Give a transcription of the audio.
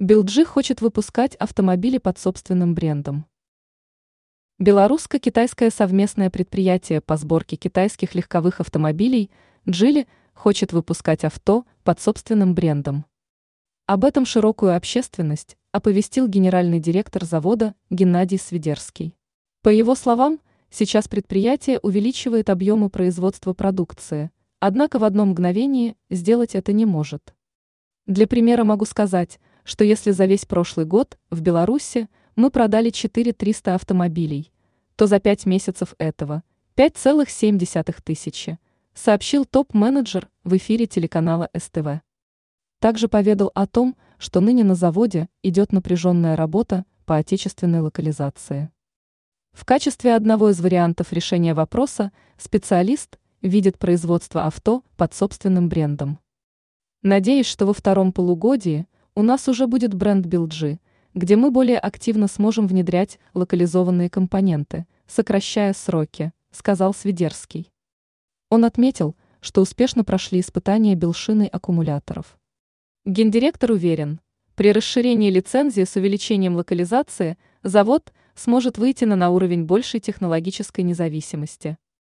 Билджи хочет выпускать автомобили под собственным брендом. Белорусско-китайское совместное предприятие по сборке китайских легковых автомобилей «Джили» хочет выпускать авто под собственным брендом. Об этом широкую общественность оповестил генеральный директор завода Геннадий Свидерский. По его словам, сейчас предприятие увеличивает объемы производства продукции, однако в одно мгновение сделать это не может. Для примера могу сказать, что если за весь прошлый год в Беларуси мы продали 4300 автомобилей, то за 5 месяцев этого 5,7 тысячи, сообщил топ-менеджер в эфире телеканала СТВ. Также поведал о том, что ныне на заводе идет напряженная работа по отечественной локализации. В качестве одного из вариантов решения вопроса специалист видит производство авто под собственным брендом. Надеюсь, что во втором полугодии – у нас уже будет бренд BLG, где мы более активно сможем внедрять локализованные компоненты, сокращая сроки, сказал Свидерский. Он отметил, что успешно прошли испытания белшины аккумуляторов. Гендиректор уверен, при расширении лицензии с увеличением локализации завод сможет выйти на, на уровень большей технологической независимости.